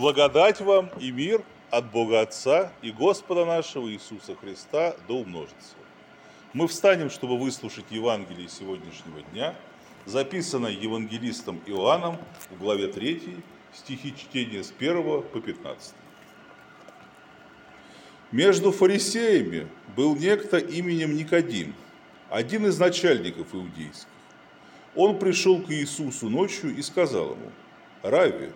Благодать вам и мир от Бога Отца и Господа нашего Иисуса Христа да умножится. Мы встанем, чтобы выслушать Евангелие сегодняшнего дня, записанное евангелистом Иоанном в главе 3, стихи чтения с 1 по 15. Между фарисеями был некто именем Никодим, один из начальников иудейских. Он пришел к Иисусу ночью и сказал ему, «Рави,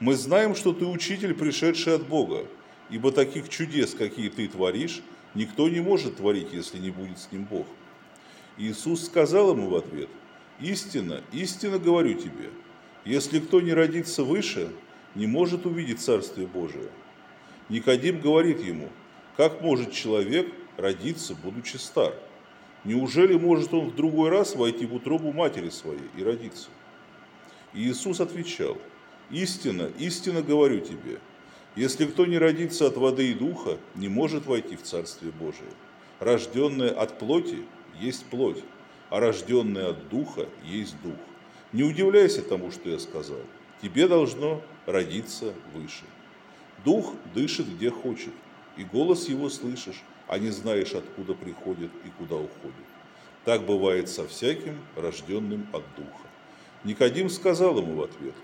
мы знаем, что ты учитель, пришедший от Бога, ибо таких чудес, какие ты творишь, никто не может творить, если не будет с ним Бог». Иисус сказал ему в ответ, «Истинно, истинно говорю тебе, если кто не родится выше, не может увидеть Царствие Божие». Никодим говорит ему, как может человек родиться, будучи стар? Неужели может он в другой раз войти в утробу матери своей и родиться? И Иисус отвечал, истинно, истинно говорю тебе, если кто не родится от воды и духа, не может войти в Царствие Божие. Рожденное от плоти есть плоть, а рожденное от духа есть дух. Не удивляйся тому, что я сказал. Тебе должно родиться выше. Дух дышит где хочет, и голос его слышишь, а не знаешь, откуда приходит и куда уходит. Так бывает со всяким, рожденным от Духа. Никодим сказал ему в ответ,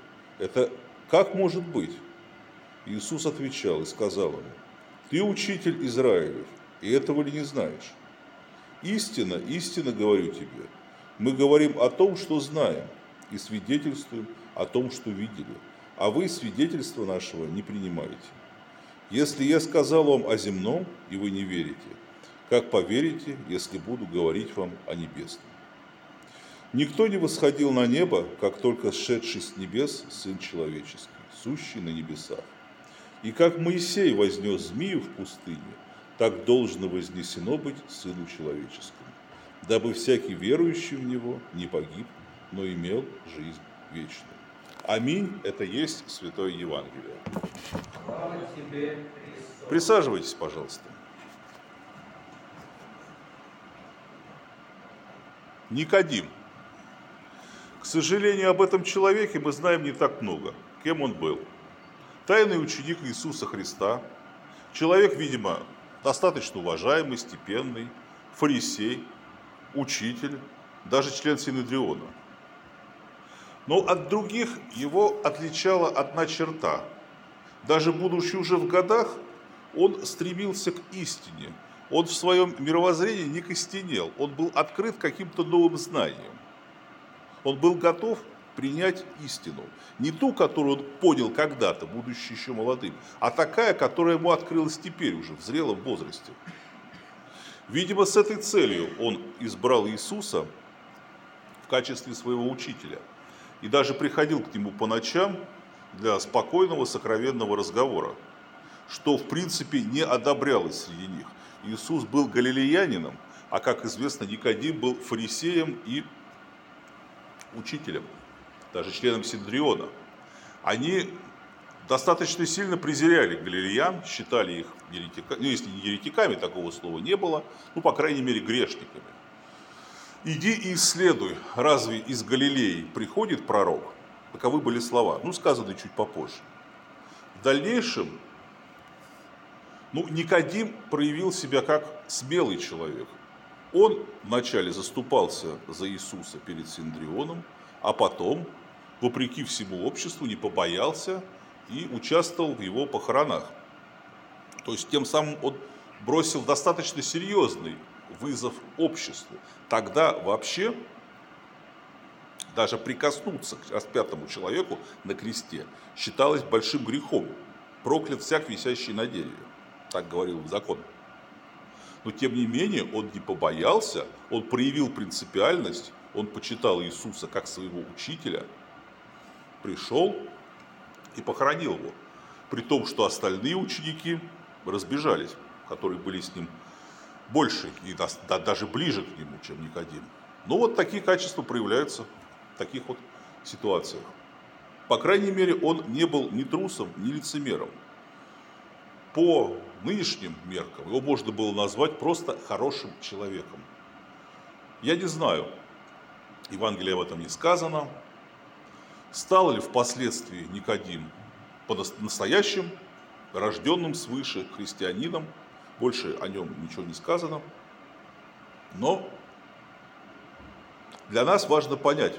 это как может быть? Иисус отвечал и сказал ему, ты учитель Израилев, и этого ли не знаешь? Истинно, истинно говорю тебе, мы говорим о том, что знаем, и свидетельствуем о том, что видели, а вы свидетельства нашего не принимаете. Если я сказал вам о земном, и вы не верите, как поверите, если буду говорить вам о небесном? Никто не восходил на небо, как только сшедший с небес Сын Человеческий, сущий на небесах. И как Моисей вознес змею в пустыне, так должно вознесено быть Сыну Человеческому, дабы всякий верующий в Него не погиб, но имел жизнь вечную. Аминь. Это есть Святое Евангелие. Присаживайтесь, пожалуйста. Никодим. Сожалению, об этом человеке мы знаем не так много. Кем он был? Тайный ученик Иисуса Христа. Человек, видимо, достаточно уважаемый, степенный, фарисей, учитель, даже член Синедриона – но от других его отличала одна черта. Даже будучи уже в годах, он стремился к истине. Он в своем мировоззрении не костенел, он был открыт каким-то новым знанием. Он был готов принять истину. Не ту, которую он понял когда-то, будучи еще молодым, а такая, которая ему открылась теперь уже, в зрелом возрасте. Видимо, с этой целью он избрал Иисуса в качестве своего учителя – и даже приходил к нему по ночам для спокойного сокровенного разговора, что в принципе не одобрялось среди них. Иисус был галилеянином, а как известно, Никодим был фарисеем и учителем, даже членом Синдриона. Они достаточно сильно презирали галилеян, считали их еретиками, ну если не еретиками, такого слова не было, ну по крайней мере грешниками. Иди и исследуй, разве из Галилеи приходит пророк? Таковы были слова, ну, сказаны чуть попозже. В дальнейшем, ну, Никодим проявил себя как смелый человек. Он вначале заступался за Иисуса перед Синдрионом, а потом, вопреки всему обществу, не побоялся и участвовал в его похоронах. То есть тем самым он бросил достаточно серьезный вызов обществу. Тогда вообще даже прикоснуться к распятому человеку на кресте считалось большим грехом. Проклят всяк, висящий на дереве. Так говорил закон. Но тем не менее он не побоялся, он проявил принципиальность, он почитал Иисуса как своего учителя, пришел и похоронил его. При том, что остальные ученики разбежались, которые были с ним больше и даже ближе к нему, чем Никодим. Ну вот такие качества проявляются в таких вот ситуациях. По крайней мере, он не был ни трусом, ни лицемером. По нынешним меркам его можно было назвать просто хорошим человеком. Я не знаю, Евангелие об этом не сказано, стал ли впоследствии Никодим по-настоящим рожденным свыше христианином. Больше о нем ничего не сказано. Но для нас важно понять,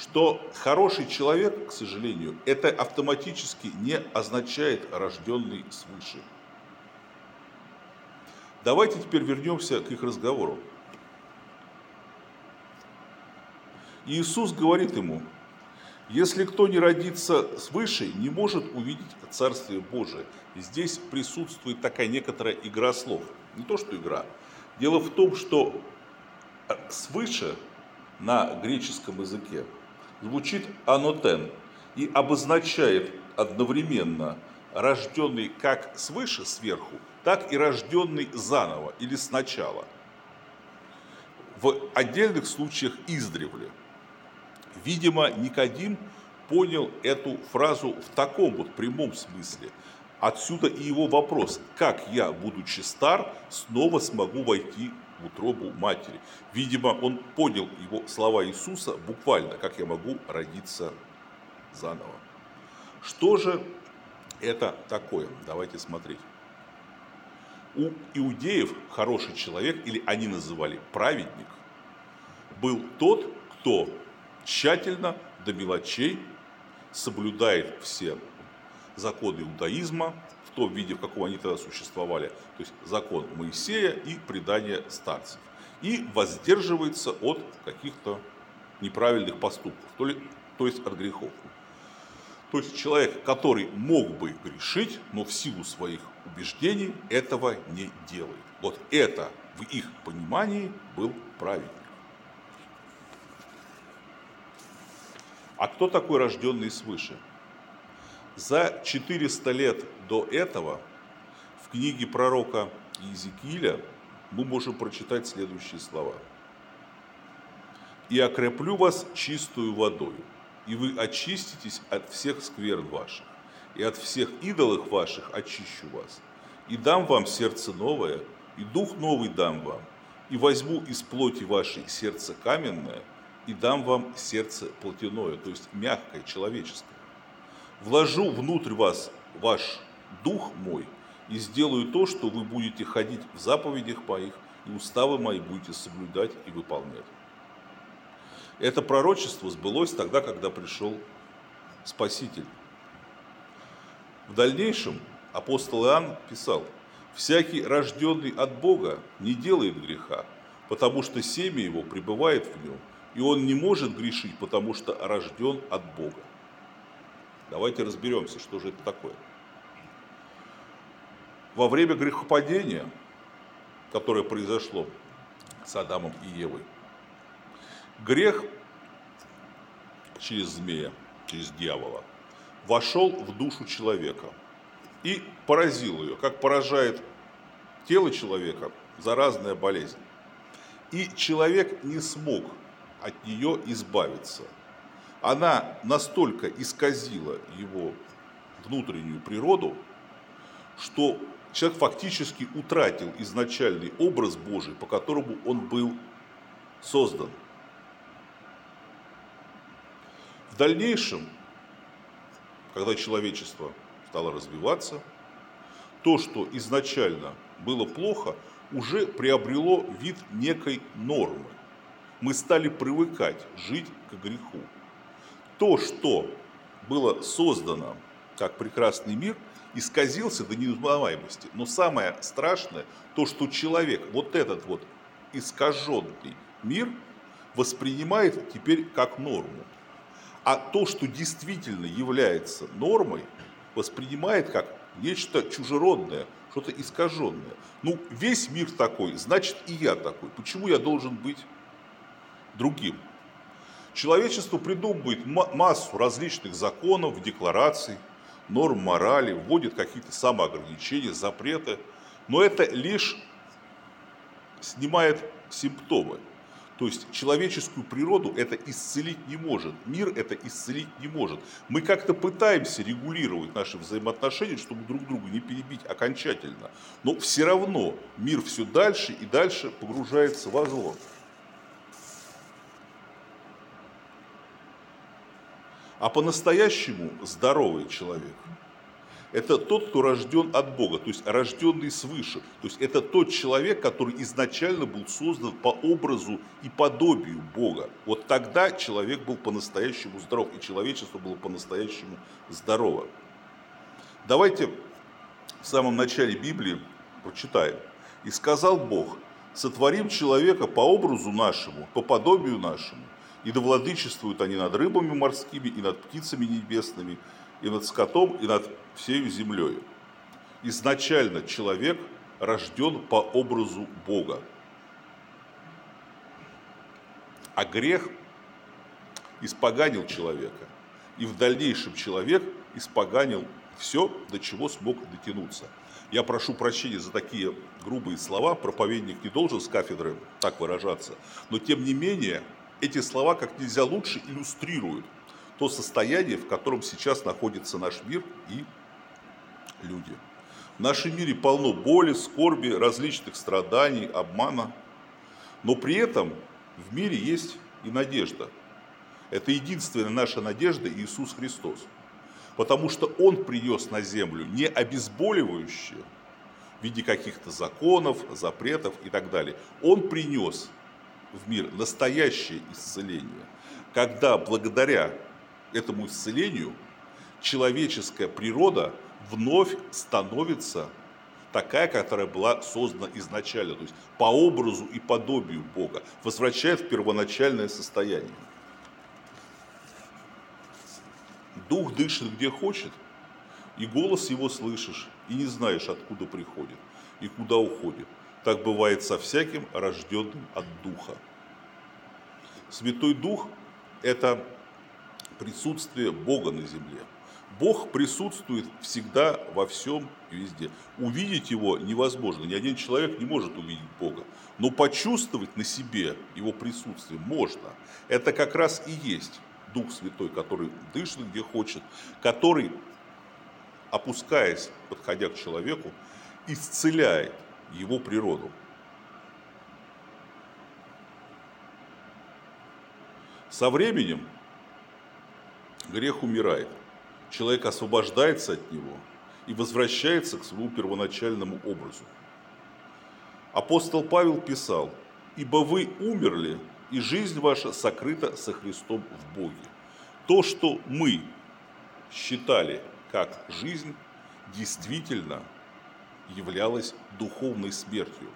что хороший человек, к сожалению, это автоматически не означает рожденный свыше. Давайте теперь вернемся к их разговору. Иисус говорит ему, если кто не родится свыше, не может увидеть Царствие Божие. Здесь присутствует такая некоторая игра слов. Не то, что игра. Дело в том, что свыше на греческом языке звучит анотен и обозначает одновременно рожденный как свыше, сверху, так и рожденный заново или сначала. В отдельных случаях издревле. Видимо, Никодим понял эту фразу в таком вот прямом смысле. Отсюда и его вопрос, как я, будучи стар, снова смогу войти в утробу матери. Видимо, он понял его слова Иисуса буквально, как я могу родиться заново. Что же это такое? Давайте смотреть. У иудеев хороший человек, или они называли праведник, был тот, кто тщательно до мелочей соблюдает все законы иудаизма, в том виде, в каком они тогда существовали, то есть закон Моисея и предание старцев, и воздерживается от каких-то неправильных поступков, то, ли, то есть от грехов. То есть человек, который мог бы грешить, но в силу своих убеждений этого не делает. Вот это в их понимании был праведник. А кто такой рожденный свыше? За 400 лет до этого в книге пророка Иезекииля мы можем прочитать следующие слова. «И окреплю вас чистую водою, и вы очиститесь от всех скверн ваших, и от всех идолов ваших очищу вас, и дам вам сердце новое, и дух новый дам вам, и возьму из плоти вашей сердце каменное, и дам вам сердце плотяное, то есть мягкое, человеческое вложу внутрь вас ваш дух мой и сделаю то, что вы будете ходить в заповедях моих и уставы мои будете соблюдать и выполнять. Это пророчество сбылось тогда, когда пришел Спаситель. В дальнейшем апостол Иоанн писал, «Всякий, рожденный от Бога, не делает греха, потому что семя его пребывает в нем, и он не может грешить, потому что рожден от Бога». Давайте разберемся, что же это такое. Во время грехопадения, которое произошло с Адамом и Евой, грех через змея, через дьявола, вошел в душу человека и поразил ее, как поражает тело человека заразная болезнь. И человек не смог от нее избавиться – она настолько исказила его внутреннюю природу, что человек фактически утратил изначальный образ Божий, по которому он был создан. В дальнейшем, когда человечество стало развиваться, то, что изначально было плохо, уже приобрело вид некой нормы. Мы стали привыкать жить к греху то, что было создано как прекрасный мир, исказился до неузнаваемости. Но самое страшное, то, что человек вот этот вот искаженный мир воспринимает теперь как норму. А то, что действительно является нормой, воспринимает как нечто чужеродное, что-то искаженное. Ну, весь мир такой, значит и я такой. Почему я должен быть другим? Человечество придумывает массу различных законов, деклараций, норм морали, вводит какие-то самоограничения, запреты, но это лишь снимает симптомы. То есть человеческую природу это исцелить не может, мир это исцелить не может. Мы как-то пытаемся регулировать наши взаимоотношения, чтобы друг друга не перебить окончательно, но все равно мир все дальше и дальше погружается во зло. А по-настоящему здоровый человек – это тот, кто рожден от Бога, то есть рожденный свыше. То есть это тот человек, который изначально был создан по образу и подобию Бога. Вот тогда человек был по-настоящему здоров, и человечество было по-настоящему здорово. Давайте в самом начале Библии прочитаем. «И сказал Бог, сотворим человека по образу нашему, по подобию нашему, и да владычествуют они над рыбами морскими, и над птицами небесными, и над скотом, и над всею землей. Изначально человек рожден по образу Бога. А грех испоганил человека. И в дальнейшем человек испоганил все, до чего смог дотянуться. Я прошу прощения за такие грубые слова, проповедник не должен с кафедры так выражаться, но тем не менее эти слова как нельзя лучше иллюстрируют то состояние, в котором сейчас находится наш мир и люди. В нашем мире полно боли, скорби, различных страданий, обмана, но при этом в мире есть и надежда. Это единственная наша надежда Иисус Христос. Потому что Он принес на землю не обезболивающее в виде каких-то законов, запретов и так далее. Он принес в мир настоящее исцеление, когда благодаря этому исцелению человеческая природа вновь становится такая, которая была создана изначально, то есть по образу и подобию Бога, возвращает в первоначальное состояние. Дух дышит где хочет, и голос его слышишь, и не знаешь, откуда приходит и куда уходит. Так бывает со всяким рожденным от Духа. Святой Дух – это присутствие Бога на земле. Бог присутствует всегда во всем и везде. Увидеть Его невозможно. Ни один человек не может увидеть Бога. Но почувствовать на себе Его присутствие можно. Это как раз и есть Дух Святой, который дышит где хочет, который, опускаясь, подходя к человеку, исцеляет его природу. Со временем грех умирает, человек освобождается от него и возвращается к своему первоначальному образу. Апостол Павел писал, «Ибо вы умерли, и жизнь ваша сокрыта со Христом в Боге. То, что мы считали как жизнь, действительно являлось духовной смертью.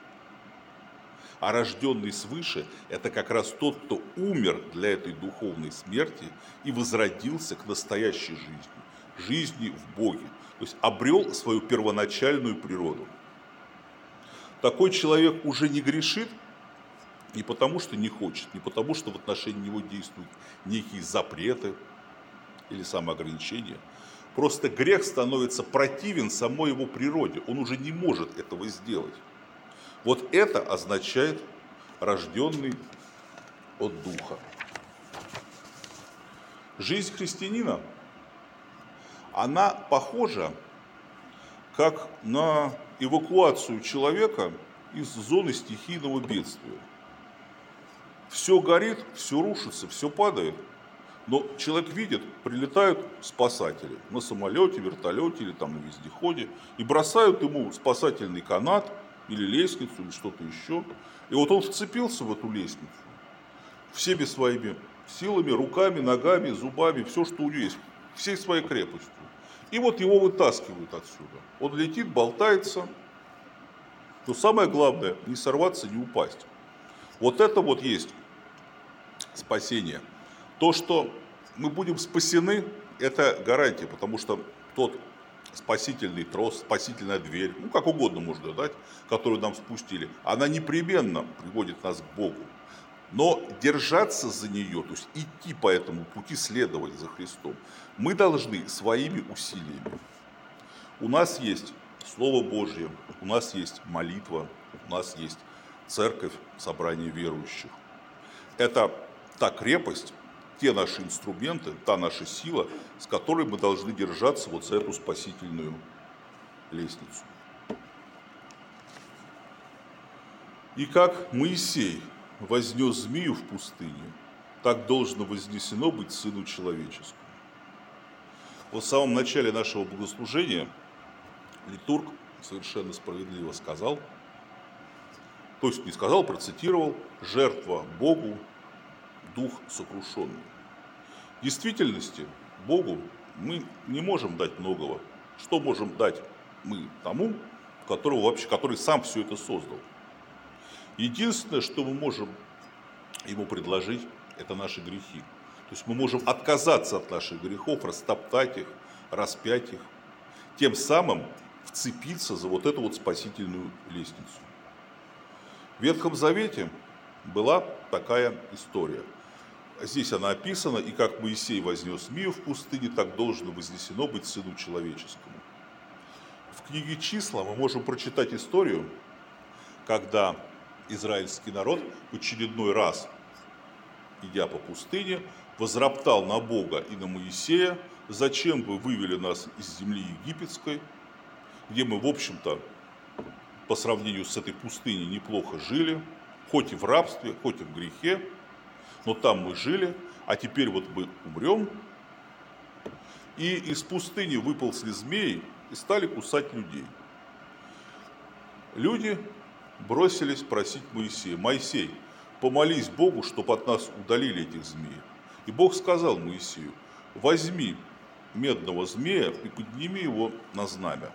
А рожденный свыше – это как раз тот, кто умер для этой духовной смерти и возродился к настоящей жизни, жизни в Боге. То есть обрел свою первоначальную природу. Такой человек уже не грешит не потому, что не хочет, не потому, что в отношении него действуют некие запреты или самоограничения – Просто грех становится противен самой его природе. Он уже не может этого сделать. Вот это означает рожденный от Духа. Жизнь христианина, она похожа как на эвакуацию человека из зоны стихийного бедствия. Все горит, все рушится, все падает – но человек видит, прилетают спасатели на самолете, вертолете или там на вездеходе и бросают ему спасательный канат или лестницу или что-то еще. И вот он вцепился в эту лестницу всеми своими силами, руками, ногами, зубами, все, что у него есть, всей своей крепостью. И вот его вытаскивают отсюда. Он летит, болтается. Но самое главное, не сорваться, не упасть. Вот это вот есть спасение – то, что мы будем спасены, это гарантия, потому что тот спасительный трос, спасительная дверь, ну как угодно можно дать, которую нам спустили, она непременно приводит нас к Богу. Но держаться за нее, то есть идти по этому пути, следовать за Христом, мы должны своими усилиями. У нас есть Слово Божье, у нас есть молитва, у нас есть церковь, собрание верующих. Это та крепость, те наши инструменты, та наша сила, с которой мы должны держаться вот за эту спасительную лестницу. И как Моисей вознес змею в пустыне, так должно вознесено быть Сыну Человеческому. в самом начале нашего богослужения литург совершенно справедливо сказал, то есть не сказал, процитировал, жертва Богу, дух сокрушенный. В действительности Богу мы не можем дать многого. Что можем дать мы тому, которого вообще, который сам все это создал? Единственное, что мы можем ему предложить, это наши грехи. То есть мы можем отказаться от наших грехов, растоптать их, распять их, тем самым вцепиться за вот эту вот спасительную лестницу. В Ветхом Завете была такая история. Здесь она описана, и как Моисей вознес Мию в пустыне, так должно вознесено быть Сыну Человеческому. В книге «Числа» мы можем прочитать историю, когда израильский народ в очередной раз, идя по пустыне, возроптал на Бога и на Моисея, зачем вы вывели нас из земли египетской, где мы, в общем-то, по сравнению с этой пустыней неплохо жили, хоть и в рабстве, хоть и в грехе, но там мы жили, а теперь вот мы умрем. И из пустыни выползли змеи и стали кусать людей. Люди бросились просить Моисея, Моисей, помолись Богу, чтобы от нас удалили этих змей. И Бог сказал Моисею, возьми медного змея и подними его на знамя.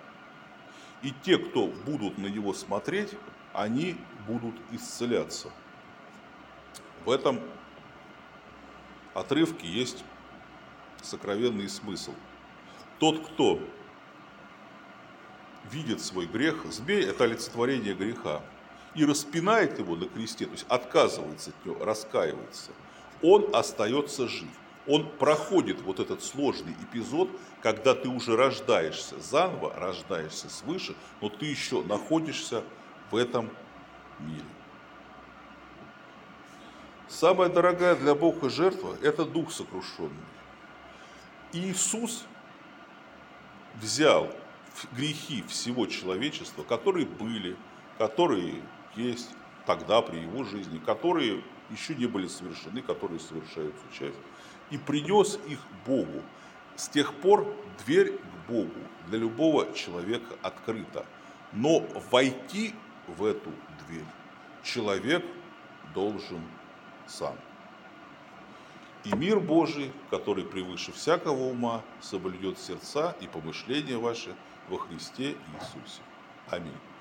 И те, кто будут на него смотреть, они будут исцеляться. В этом отрывке есть сокровенный смысл. Тот, кто видит свой грех, змей – это олицетворение греха, и распинает его на кресте, то есть отказывается от него, раскаивается, он остается жив. Он проходит вот этот сложный эпизод, когда ты уже рождаешься заново, рождаешься свыше, но ты еще находишься в этом мире. Самая дорогая для Бога жертва – это дух сокрушенный. Иисус взял грехи всего человечества, которые были, которые есть тогда при его жизни, которые еще не были совершены, которые совершаются сейчас, и принес их Богу. С тех пор дверь к Богу для любого человека открыта. Но войти в эту дверь человек должен сам. И мир Божий, который превыше всякого ума, соблюдет сердца и помышления ваши во Христе Иисусе. Аминь.